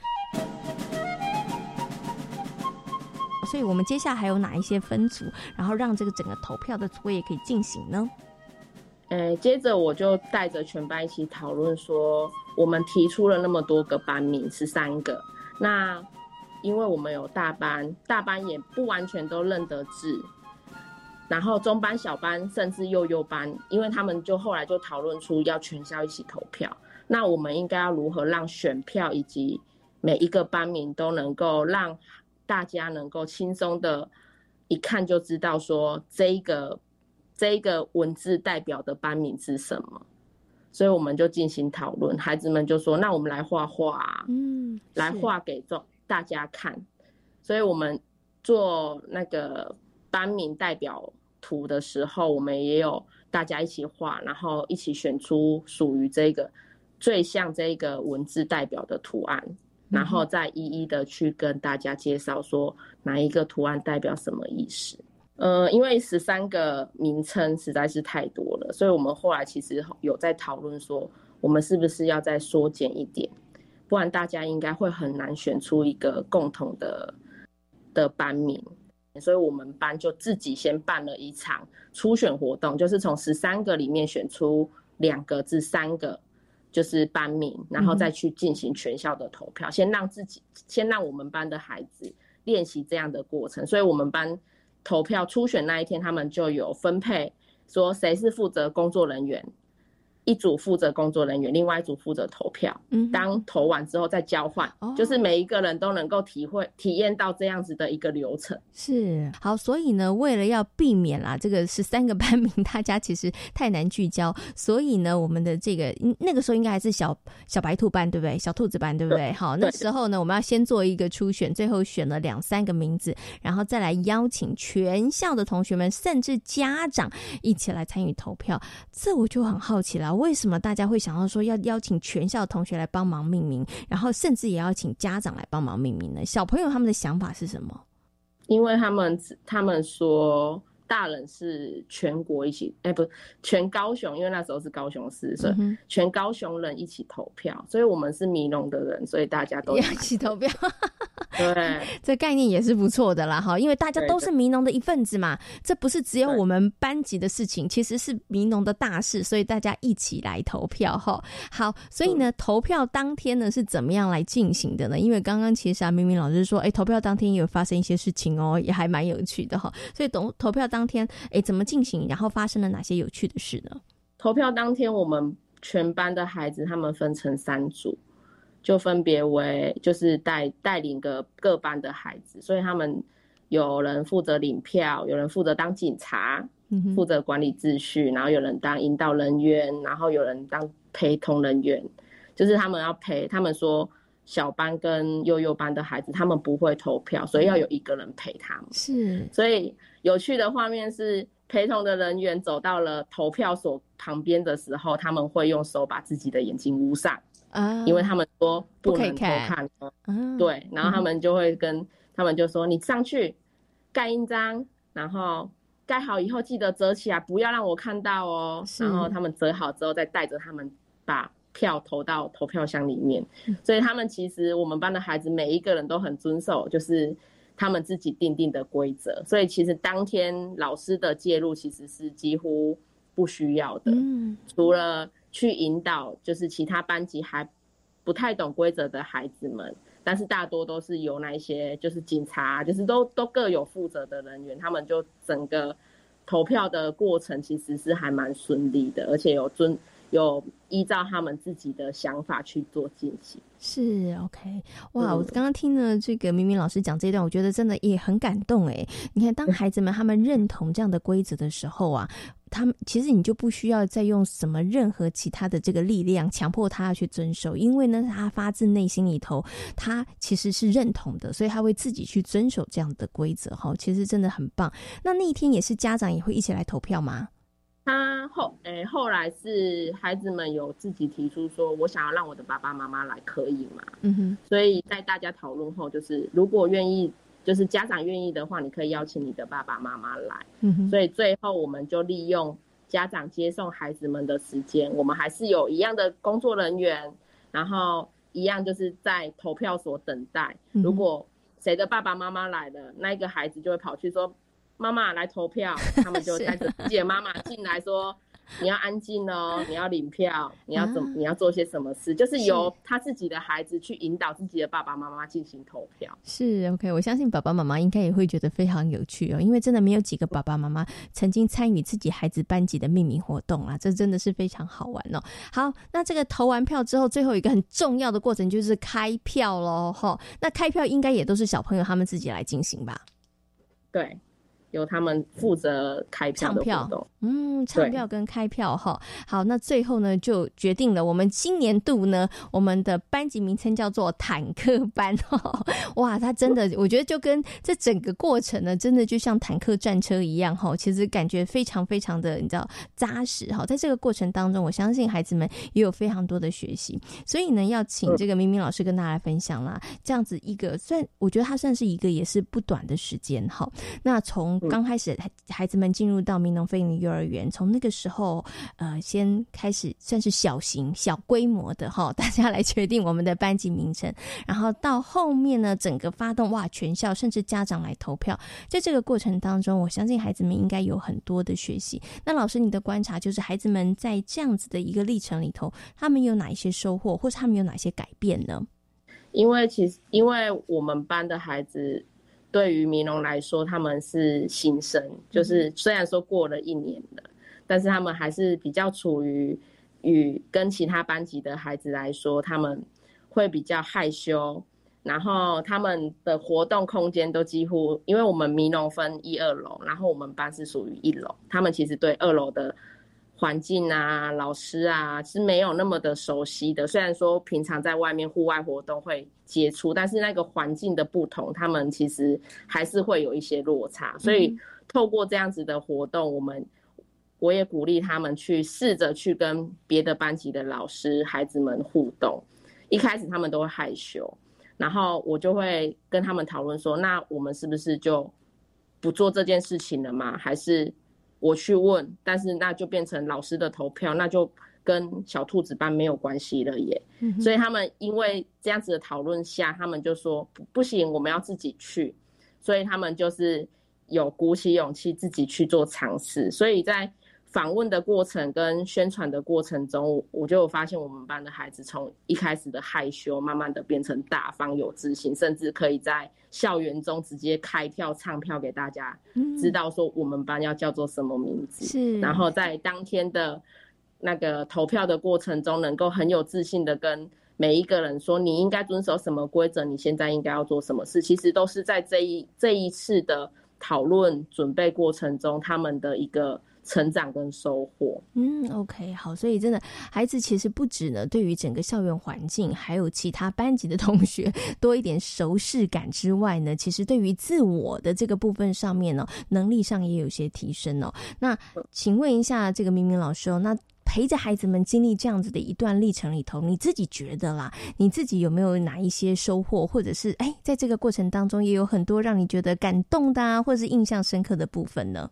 所以我们接下来还有哪一些分组，然后让这个整个投票的作业可以进行呢？呃，接着我就带着全班一起讨论说，我们提出了那么多个班名，十三个。那因为我们有大班，大班也不完全都认得字，然后中班、小班甚至幼幼班，因为他们就后来就讨论出要全校一起投票。那我们应该要如何让选票以及每一个班名都能够让大家能够轻松的，一看就知道说这一个。这一个文字代表的班名是什么？所以我们就进行讨论，孩子们就说：“那我们来画画，啊嗯，来画给众大家看。”所以我们做那个班名代表图的时候，我们也有大家一起画，然后一起选出属于这个最像这个文字代表的图案，然后再一一的去跟大家介绍说哪一个图案代表什么意思。呃，因为十三个名称实在是太多了，所以我们后来其实有在讨论说，我们是不是要再缩减一点，不然大家应该会很难选出一个共同的的班名。所以我们班就自己先办了一场初选活动，就是从十三个里面选出两个至三个就是班名，然后再去进行全校的投票，先让自己先让我们班的孩子练习这样的过程。所以我们班投票初选那一天，他们就有分配说谁是负责工作人员。一组负责工作人员，另外一组负责投票。嗯，当投完之后再交换，就是每一个人都能够体会、体验到这样子的一个流程。是好，所以呢，为了要避免啦，这个是三个班名大家其实太难聚焦，所以呢，我们的这个那个时候应该还是小小白兔班，对不对？小兔子班，对不对？好，那时候呢，我们要先做一个初选，最后选了两三个名字，然后再来邀请全校的同学们，甚至家长一起来参与投票。这我就很好奇了。为什么大家会想到说要邀请全校同学来帮忙命名，然后甚至也要请家长来帮忙命名呢？小朋友他们的想法是什么？因为他们他们说。大人是全国一起，哎，不，全高雄，因为那时候是高雄市，所以全高雄人一起投票，所以我们是迷农的人，所以大家都一起投票。对，这概念也是不错的啦，哈，因为大家都是迷农的一份子嘛，这不是只有我们班级的事情，其实是迷农的大事，所以大家一起来投票，哈。好，所以呢，投票当天呢是怎么样来进行的呢？因为刚刚其实啊，明明老师说，哎，投票当天也有发生一些事情哦，也还蛮有趣的哈，所以投投票当。当天，哎，怎么进行？然后发生了哪些有趣的事呢？投票当天，我们全班的孩子他们分成三组，就分别为就是带带领个各班的孩子，所以他们有人负责领票，有人负责当警察，负责管理秩序，然后有人当引导人员，然后有人当陪同人员，就是他们要陪。他们说小班跟幼幼班的孩子他们不会投票，所以要有一个人陪他们。是，所以。有趣的画面是，陪同的人员走到了投票所旁边的时候，他们会用手把自己的眼睛捂上，啊，因为他们说不能偷看。对，然后他们就会跟他们就说：“你上去盖印章，然后盖好以后记得折起来，不要让我看到哦。”然后他们折好之后，再带着他们把票投到投票箱里面。所以他们其实我们班的孩子每一个人都很遵守，就是。他们自己定定的规则，所以其实当天老师的介入其实是几乎不需要的。嗯，除了去引导，就是其他班级还不太懂规则的孩子们，但是大多都是由那一些就是警察，就是都都各有负责的人员，他们就整个投票的过程其实是还蛮顺利的，而且有遵。有依照他们自己的想法去做进行，是 OK 哇！我刚刚听了这个明明老师讲这段，我觉得真的也很感动哎。你看，当孩子们他们认同这样的规则的时候啊，他们其实你就不需要再用什么任何其他的这个力量强迫他要去遵守，因为呢，他发自内心里头他其实是认同的，所以他会自己去遵守这样的规则哈。其实真的很棒。那那一天也是家长也会一起来投票吗？他后诶，后来是孩子们有自己提出说，我想要让我的爸爸妈妈来，可以吗？嗯哼。所以在大家讨论后，就是如果愿意，就是家长愿意的话，你可以邀请你的爸爸妈妈来。嗯哼。所以最后我们就利用家长接送孩子们的时间，我们还是有一样的工作人员，然后一样就是在投票所等待。如果谁的爸爸妈妈来了，那一个孩子就会跑去说。妈妈来投票，他们就 带着自己的妈妈进来说：“ 你要安静哦，你要领票，你要怎么，你要做些什么事？就是由他自己的孩子去引导自己的爸爸妈妈进行投票。”是 OK，我相信爸爸妈妈应该也会觉得非常有趣哦，因为真的没有几个爸爸妈妈曾经参与自己孩子班级的命名活动啊，这真的是非常好玩哦。好，那这个投完票之后，最后一个很重要的过程就是开票喽，哈。那开票应该也都是小朋友他们自己来进行吧？对。由他们负责开票的活动，嗯，唱票跟开票哈。好，那最后呢，就决定了我们今年度呢，我们的班级名称叫做坦克班哈。哇，他真的，我觉得就跟这整个过程呢，真的就像坦克战车一样哈。其实感觉非常非常的，你知道扎实哈。在这个过程当中，我相信孩子们也有非常多的学习。所以呢，要请这个明明老师跟大家分享啦，这样子一个算，我觉得他算是一个也是不短的时间哈。那从刚开始孩子们进入到民农飞林幼幼儿园，从那个时候呃先开始算是小型小规模的哈，大家来决定我们的班级名称，然后到后面呢，整个发动哇，全校甚至家长来投票，在这个过程当中，我相信孩子们应该有很多的学习。那老师，你的观察就是孩子们在这样子的一个历程里头，他们有哪一些收获，或者他们有哪些改变呢？因为其实，因为我们班的孩子对于迷龙来说，他们是新生，就是虽然说过了一年了，但是他们还是比较处于与跟其他班级的孩子来说，他们会比较害羞，然后他们的活动空间都几乎，因为我们迷龙分一二楼，然后我们班是属于一楼，他们其实对二楼的。环境啊，老师啊，是没有那么的熟悉的。虽然说平常在外面户外活动会接触，但是那个环境的不同，他们其实还是会有一些落差。所以透过这样子的活动，我们我也鼓励他们去试着去跟别的班级的老师、孩子们互动。一开始他们都会害羞，然后我就会跟他们讨论说：那我们是不是就不做这件事情了吗？还是？我去问，但是那就变成老师的投票，那就跟小兔子班没有关系了耶。所以他们因为这样子的讨论下，他们就说不行，我们要自己去。所以他们就是有鼓起勇气自己去做尝试。所以在访问的过程跟宣传的过程中，我就发现我们班的孩子从一开始的害羞，慢慢的变成大方有自信，甚至可以在校园中直接开票唱票给大家，知道说我们班要叫做什么名字。是，然后在当天的那个投票的过程中，能够很有自信的跟每一个人说，你应该遵守什么规则，你现在应该要做什么事，其实都是在这一这一次的讨论准备过程中，他们的一个。成长跟收获，嗯，OK，好，所以真的，孩子其实不止呢，对于整个校园环境，还有其他班级的同学 多一点熟视感之外呢，其实对于自我的这个部分上面呢，能力上也有些提升哦。那请问一下，这个明明老师哦，那陪着孩子们经历这样子的一段历程里头，你自己觉得啦，你自己有没有哪一些收获，或者是哎，在这个过程当中也有很多让你觉得感动的啊，或者是印象深刻的部分呢？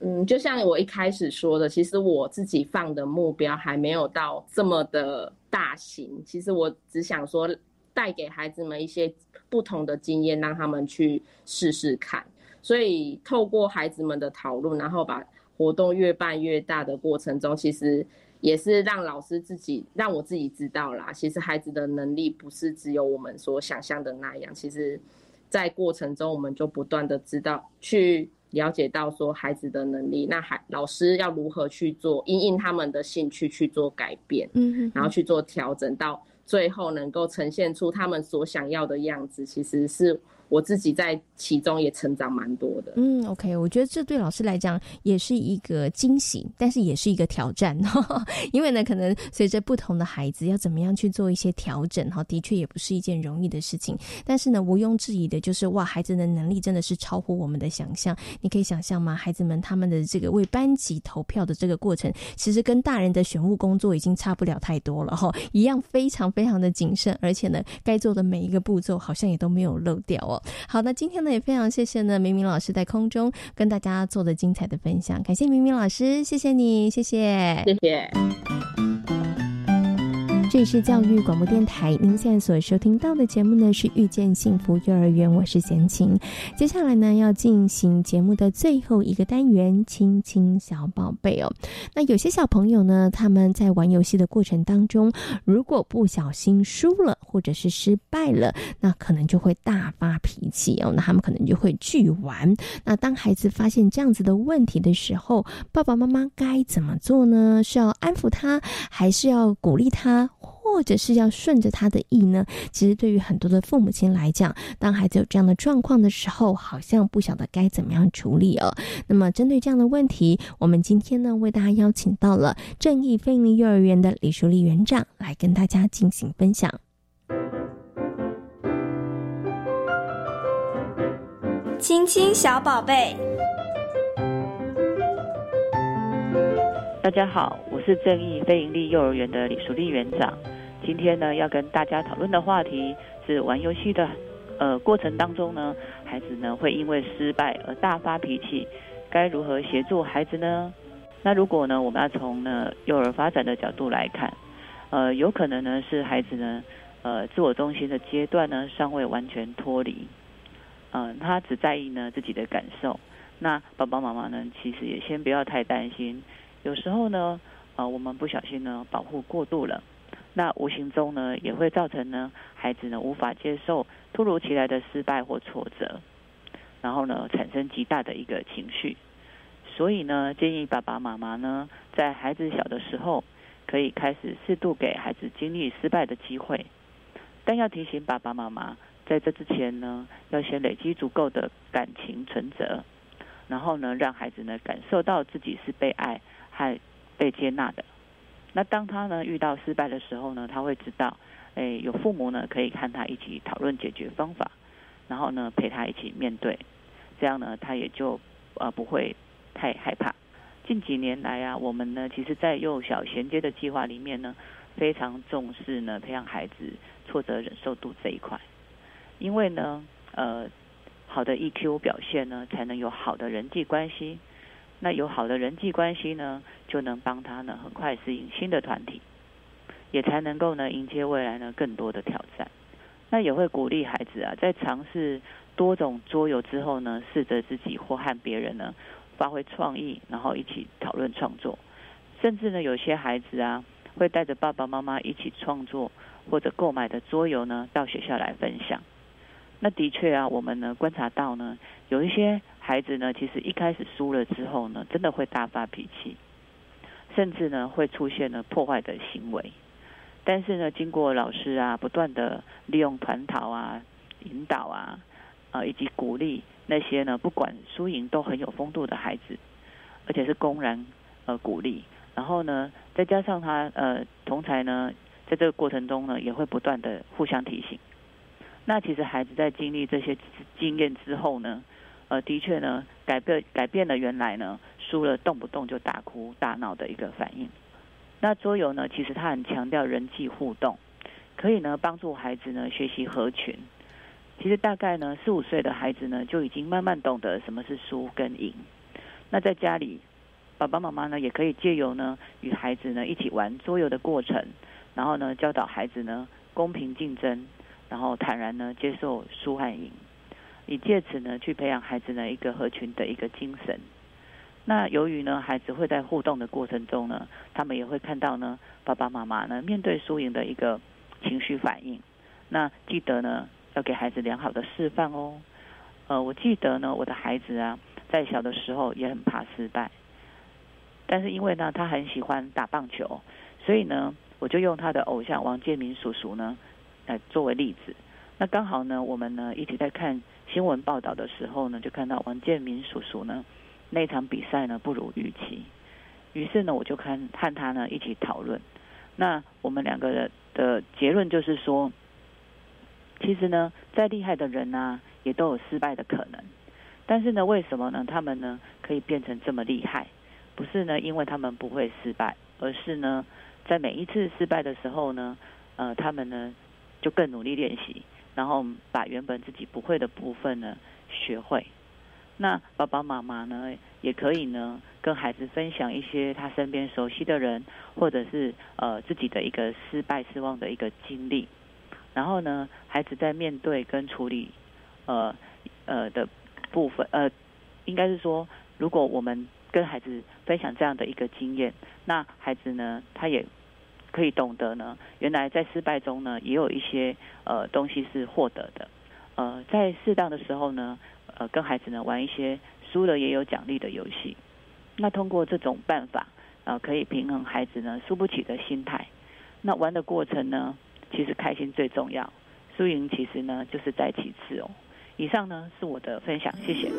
嗯，就像我一开始说的，其实我自己放的目标还没有到这么的大型。其实我只想说，带给孩子们一些不同的经验，让他们去试试看。所以透过孩子们的讨论，然后把活动越办越大的过程中，其实也是让老师自己，让我自己知道啦。其实孩子的能力不是只有我们所想象的那样。其实，在过程中，我们就不断的知道去。了解到说孩子的能力，那还老师要如何去做，因应他们的兴趣去做改变，嗯，然后去做调整，到最后能够呈现出他们所想要的样子，其实是。我自己在其中也成长蛮多的。嗯，OK，我觉得这对老师来讲也是一个惊喜，但是也是一个挑战。因为呢，可能随着不同的孩子要怎么样去做一些调整，哈，的确也不是一件容易的事情。但是呢，毋庸置疑的就是，哇，孩子的能力真的是超乎我们的想象。你可以想象吗？孩子们他们的这个为班级投票的这个过程，其实跟大人的选务工作已经差不了太多了，哈，一样非常非常的谨慎，而且呢，该做的每一个步骤好像也都没有漏掉哦。好那，今天呢也非常谢谢呢明明老师在空中跟大家做的精彩的分享，感谢明明老师，谢谢你，谢谢，谢谢。这里是教育广播电台，您现在所收听到的节目呢是遇见幸福幼儿园，我是贤琴。接下来呢要进行节目的最后一个单元，亲亲小宝贝哦。那有些小朋友呢，他们在玩游戏的过程当中，如果不小心输了或者是失败了，那可能就会大发脾气哦。那他们可能就会拒玩。那当孩子发现这样子的问题的时候，爸爸妈妈该怎么做呢？是要安抚他，还是要鼓励他？或者是要顺着他的意呢？其实对于很多的父母亲来讲，当孩子有这样的状况的时候，好像不晓得该怎么样处理哦。那么针对这样的问题，我们今天呢为大家邀请到了正义非利幼儿园的李淑丽园长来跟大家进行分享。亲亲小宝贝，大家好，我是正义非营利幼儿园的李淑丽园长。今天呢，要跟大家讨论的话题是玩游戏的，呃，过程当中呢，孩子呢会因为失败而大发脾气，该如何协助孩子呢？那如果呢，我们要从呢幼儿发展的角度来看，呃，有可能呢是孩子呢，呃，自我中心的阶段呢尚未完全脱离，嗯，他只在意呢自己的感受。那爸爸妈妈呢，其实也先不要太担心。有时候呢，呃，我们不小心呢保护过度了，那无形中呢也会造成呢孩子呢无法接受突如其来的失败或挫折，然后呢产生极大的一个情绪。所以呢，建议爸爸妈妈呢，在孩子小的时候，可以开始适度给孩子经历失败的机会，但要提醒爸爸妈妈，在这之前呢，要先累积足够的感情存折，然后呢，让孩子呢感受到自己是被爱和被接纳的。那当他呢遇到失败的时候呢，他会知道，哎，有父母呢可以看他一起讨论解决方法，然后呢陪他一起面对，这样呢他也就呃不会。太害怕。近几年来啊，我们呢，其实，在幼小衔接的计划里面呢，非常重视呢，培养孩子挫折忍受度这一块。因为呢，呃，好的 EQ 表现呢，才能有好的人际关系。那有好的人际关系呢，就能帮他呢，很快适应新的团体，也才能够呢，迎接未来呢，更多的挑战。那也会鼓励孩子啊，在尝试多种桌游之后呢，试着自己或和别人呢。发挥创意，然后一起讨论创作，甚至呢，有些孩子啊，会带着爸爸妈妈一起创作或者购买的桌游呢，到学校来分享。那的确啊，我们呢观察到呢，有一些孩子呢，其实一开始输了之后呢，真的会大发脾气，甚至呢会出现了破坏的行为。但是呢，经过老师啊不断的利用团讨啊、引导啊，啊以及鼓励。那些呢，不管输赢都很有风度的孩子，而且是公然呃鼓励，然后呢，再加上他呃同才呢，在这个过程中呢，也会不断的互相提醒。那其实孩子在经历这些经验之后呢，呃，的确呢，改变改变了原来呢输了动不动就大哭大闹的一个反应。那桌游呢，其实他很强调人际互动，可以呢帮助孩子呢学习合群。其实大概呢，四五岁的孩子呢，就已经慢慢懂得什么是输跟赢。那在家里，爸爸妈妈呢，也可以借由呢，与孩子呢一起玩桌游的过程，然后呢，教导孩子呢公平竞争，然后坦然呢接受输和赢，以借此呢去培养孩子呢一个合群的一个精神。那由于呢，孩子会在互动的过程中呢，他们也会看到呢，爸爸妈妈呢面对输赢的一个情绪反应。那记得呢。要给孩子良好的示范哦。呃，我记得呢，我的孩子啊，在小的时候也很怕失败，但是因为呢，他很喜欢打棒球，所以呢，我就用他的偶像王建民叔叔呢，来作为例子。那刚好呢，我们呢一起在看新闻报道的时候呢，就看到王建民叔叔呢那场比赛呢不如预期，于是呢，我就看和他呢一起讨论。那我们两个人的结论就是说。其实呢，再厉害的人呢，也都有失败的可能。但是呢，为什么呢？他们呢可以变成这么厉害？不是呢，因为他们不会失败，而是呢，在每一次失败的时候呢，呃，他们呢就更努力练习，然后把原本自己不会的部分呢学会。那爸爸妈妈呢，也可以呢跟孩子分享一些他身边熟悉的人，或者是呃自己的一个失败失望的一个经历。然后呢，孩子在面对跟处理，呃呃的部分，呃，应该是说，如果我们跟孩子分享这样的一个经验，那孩子呢，他也可以懂得呢，原来在失败中呢，也有一些呃东西是获得的，呃，在适当的时候呢，呃，跟孩子呢玩一些输了也有奖励的游戏，那通过这种办法，呃，可以平衡孩子呢输不起的心态，那玩的过程呢。其实开心最重要，输赢其实呢就是在其次哦。以上呢是我的分享，谢谢。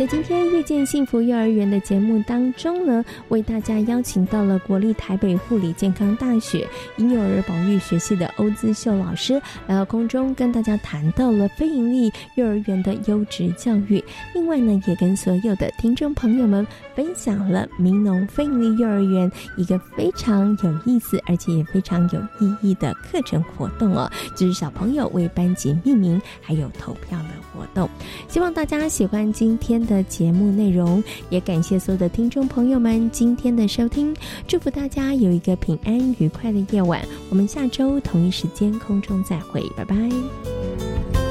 在今天遇见幸福幼儿园的节目当中呢，为大家邀请到了国立台北护理健康大学婴幼儿保育学系的欧姿秀老师来到空中，跟大家谈到了非营利幼儿园的优质教育。另外呢，也跟所有的听众朋友们分享了民农非营利幼儿园一个非常有意思而且也非常有意义的课程活动哦，就是小朋友为班级命名还有投票的活。活动。希望大家喜欢今天的节目内容，也感谢所有的听众朋友们今天的收听，祝福大家有一个平安愉快的夜晚。我们下周同一时间空中再会，拜拜。